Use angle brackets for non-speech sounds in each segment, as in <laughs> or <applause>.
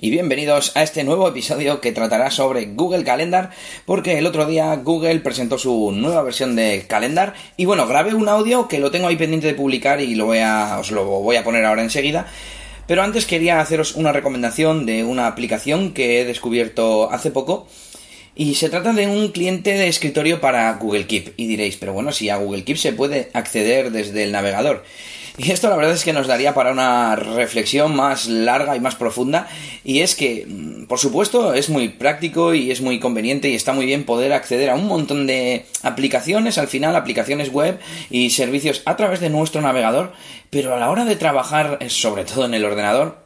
Y bienvenidos a este nuevo episodio que tratará sobre Google Calendar, porque el otro día Google presentó su nueva versión de Calendar. Y bueno, grabé un audio que lo tengo ahí pendiente de publicar y lo voy a, os lo voy a poner ahora enseguida. Pero antes quería haceros una recomendación de una aplicación que he descubierto hace poco y se trata de un cliente de escritorio para Google Keep. Y diréis, pero bueno, si a Google Keep se puede acceder desde el navegador. Y esto la verdad es que nos daría para una reflexión más larga y más profunda. Y es que, mm, por supuesto, es muy práctico y es muy conveniente y está muy bien poder acceder a un montón de aplicaciones, al final aplicaciones web y servicios a través de nuestro navegador. Pero a la hora de trabajar, eh, sobre todo en el ordenador,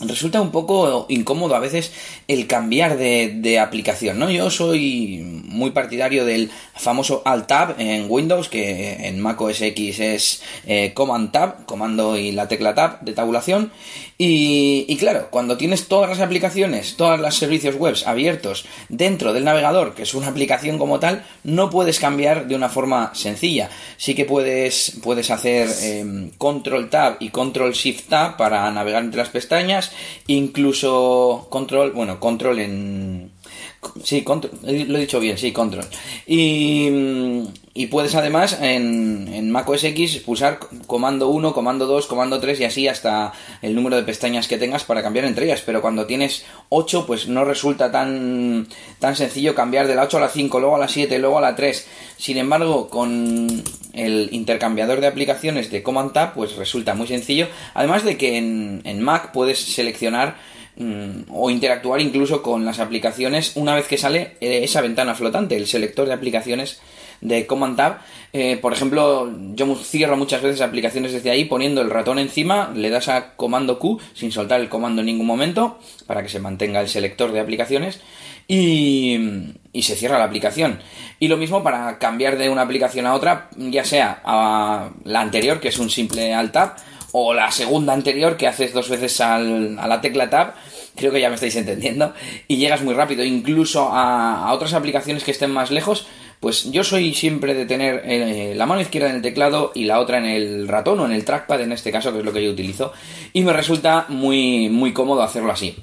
resulta un poco incómodo a veces el cambiar de, aplicación, ¿no? Yo soy muy partidario del famoso Alt Tab en Windows, que en Mac OS X es eh, Command Tab, comando y la tecla Tab de tabulación. Y, claro, cuando tienes todas las aplicaciones, todos los servicios web abiertos dentro del navegador, que es una aplicación como tal, no puedes cambiar de una forma sencilla. Sí que puedes, puedes hacer eh, Control Tab y Control Shift Tab para navegar entre las pestañas incluso control, bueno, control en... Sí, control, lo he dicho bien, sí, control. Y, y puedes además en, en Mac OS X pulsar comando 1, comando 2, comando 3 y así hasta el número de pestañas que tengas para cambiar entre ellas. Pero cuando tienes 8, pues no resulta tan, tan sencillo cambiar de la 8 a la 5, luego a la 7, luego a la 3. Sin embargo, con el intercambiador de aplicaciones de Command Tab, pues resulta muy sencillo. Además de que en, en Mac puedes seleccionar mm, o interactuar incluso con las aplicaciones una vez que sale eh, esa ventana flotante, el selector de aplicaciones de Command Tab. Eh, por ejemplo, yo cierro muchas veces aplicaciones desde ahí poniendo el ratón encima, le das a comando Q sin soltar el comando en ningún momento para que se mantenga el selector de aplicaciones y, y se cierra la aplicación. Y lo mismo para cambiar de una aplicación a otra, ya sea a la anterior, que es un simple Alt Tab, o la segunda anterior, que haces dos veces al, a la tecla Tab, creo que ya me estáis entendiendo, y llegas muy rápido, incluso a, a otras aplicaciones que estén más lejos, pues yo soy siempre de tener eh, la mano izquierda en el teclado y la otra en el ratón o en el trackpad en este caso, que es lo que yo utilizo, y me resulta muy, muy cómodo hacerlo así.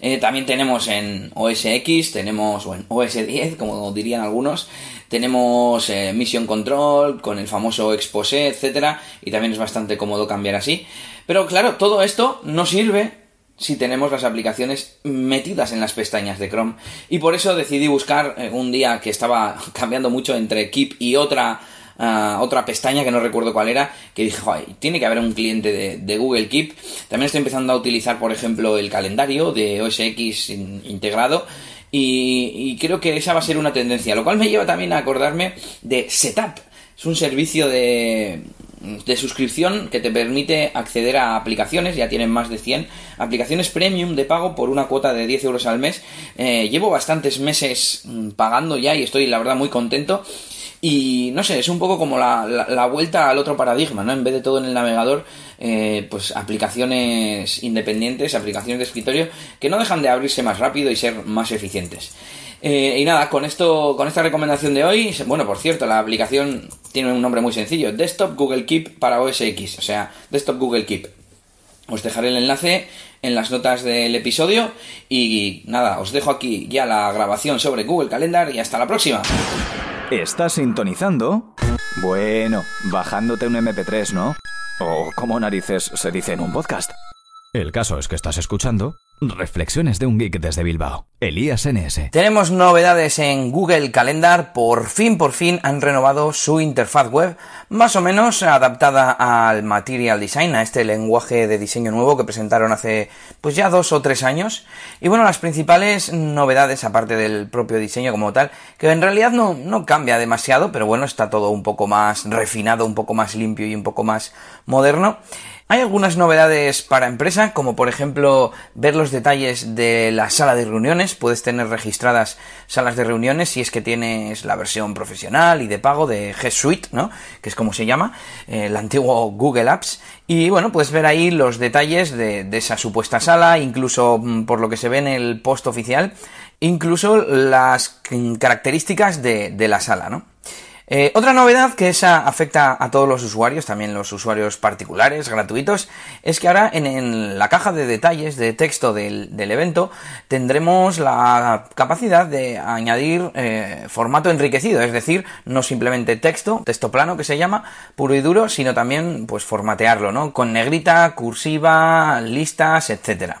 Eh, también tenemos en OS X, tenemos, o en OS 10, como dirían algunos, tenemos eh, Mission Control con el famoso Expose, etcétera, y también es bastante cómodo cambiar así. Pero claro, todo esto no sirve si tenemos las aplicaciones metidas en las pestañas de Chrome. Y por eso decidí buscar eh, un día que estaba <laughs> cambiando mucho entre Keep y otra otra pestaña que no recuerdo cuál era, que dije, tiene que haber un cliente de, Google Keep. También estoy empezando a utilizar, por ejemplo, el calendario de OS X integrado. Y, creo que esa va a ser una tendencia, lo cual me lleva también a acordarme de Setup. Es un servicio de, de suscripción que te permite acceder a aplicaciones, ya tienen más de 100 aplicaciones premium de pago por una cuota de 10 euros al mes. Eh, llevo bastantes meses mm, pagando ya y estoy la verdad muy contento y no sé, es un poco como la, la, vuelta al otro paradigma, ¿no? En vez de todo en el navegador, eh, pues aplicaciones independientes, aplicaciones de escritorio, que no dejan de abrirse más rápido y ser más eficientes. Eh, y nada, con esto, con esta recomendación de hoy, bueno, por cierto, la aplicación tiene un nombre muy sencillo, Desktop Google Keep para OS X, o sea, Desktop Google Keep. Os dejaré el enlace en las notas del episodio y nada, os dejo aquí ya la grabación sobre Google Calendar y hasta la próxima. ¿Estás sintonizando? Bueno, bajándote un MP3, ¿no? O como narices se dice en un podcast. El caso es que estás escuchando Reflexiones de un geek desde Bilbao. Elías NS. Tenemos novedades en Google Calendar. Por fin, por fin han renovado su interfaz web, más o menos adaptada al Material Design, a este lenguaje de diseño nuevo que presentaron hace pues ya dos o tres años. Y bueno, las principales novedades, aparte del propio diseño como tal, que en realidad no, no cambia demasiado, pero bueno, está todo un poco más refinado, un poco más limpio y un poco más moderno. Hay algunas novedades para empresa, como por ejemplo ver los detalles de la sala de reuniones, puedes tener registradas salas de reuniones si es que tienes la versión profesional y de pago de G Suite, ¿no? Que es como se llama, el antiguo Google Apps. Y bueno, puedes ver ahí los detalles de, esa supuesta sala, incluso mm, por lo que se ve en el post oficial, incluso las características de, de la sala, ¿no? Eh, otra novedad que esa afecta a todos los usuarios, también los usuarios particulares, gratuitos, es que ahora en, la caja de detalles de texto del, evento tendremos la capacidad de añadir eh, formato enriquecido, es decir, no simplemente texto, texto plano que se llama, puro y duro, sino también pues formatearlo, ¿no? Con negrita, cursiva, listas, etcétera.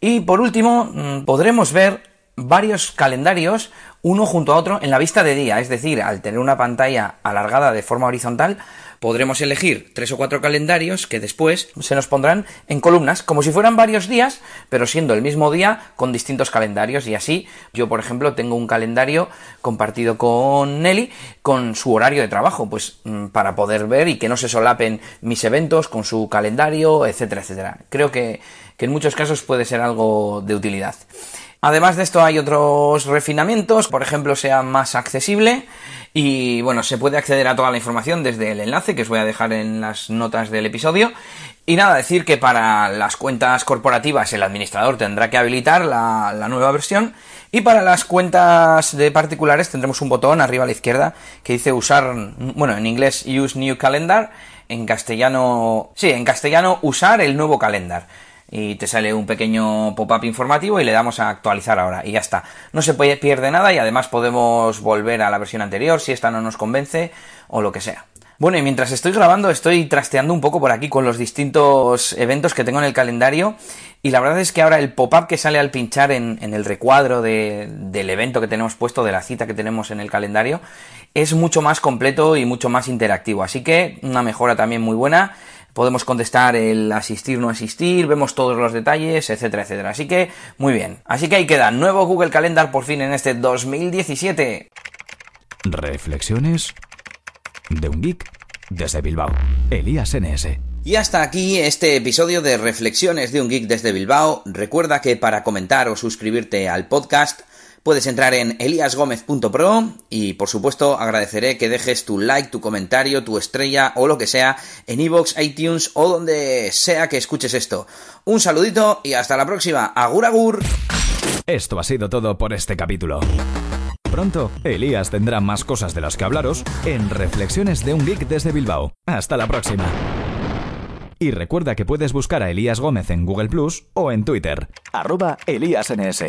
Y por último, mm, podremos ver varios calendarios uno junto a otro en la vista de día, es decir, al tener una pantalla alargada de forma horizontal, podremos elegir tres o cuatro calendarios que después se nos pondrán en columnas, como si fueran varios días, pero siendo el mismo día con distintos calendarios. Y así, yo, por ejemplo, tengo un calendario compartido con Nelly con su horario de trabajo, pues mm, para poder ver y que no se solapen mis eventos con su calendario, etcétera, etcétera. Creo que, que en muchos casos puede ser algo de utilidad. Además de esto hay otros refinamientos, por ejemplo, sea más accesible y bueno, se puede acceder a toda la información desde el enlace que os voy a dejar en las notas del episodio. Y nada, decir que para las cuentas corporativas el administrador tendrá que habilitar la, la nueva versión y para las cuentas de particulares tendremos un botón arriba a la izquierda que dice usar, bueno, en inglés Use New Calendar, en castellano, sí, en castellano usar el nuevo calendar y te sale un pequeño pop-up informativo y le damos a actualizar ahora y ya está. No se pierde nada y además podemos volver a la versión anterior si esta no nos convence o lo que sea. Bueno, y mientras estoy grabando estoy trasteando un poco por aquí con los distintos eventos que tengo en el calendario y la verdad es que ahora el pop-up que sale al pinchar en, el recuadro del evento que tenemos puesto, de la cita que tenemos en el calendario, es mucho más completo y mucho más interactivo. Así que una mejora también muy buena podemos contestar el asistir, no asistir, vemos todos los detalles, etcétera, etcétera. Así que, muy bien. Así que ahí queda, nuevo Google Calendar por fin en este 2017. Reflexiones de un geek desde Bilbao. Elías NS. Y hasta aquí este episodio de Reflexiones de un geek desde Bilbao. Recuerda que para comentar o suscribirte al podcast Puedes entrar en eliasgomez.pro y por supuesto agradeceré que dejes tu like, tu comentario, tu estrella o lo que sea en iVoox, iTunes o donde sea que escuches esto. Un saludito y hasta la próxima. Agur agur. Esto ha sido todo por este capítulo. Pronto, Elías tendrá más cosas de las que hablaros en Reflexiones de un Geek desde Bilbao. Hasta la próxima. Y recuerda que puedes buscar a Elías Gómez en Google Plus o en Twitter. Arroba ElíasNS.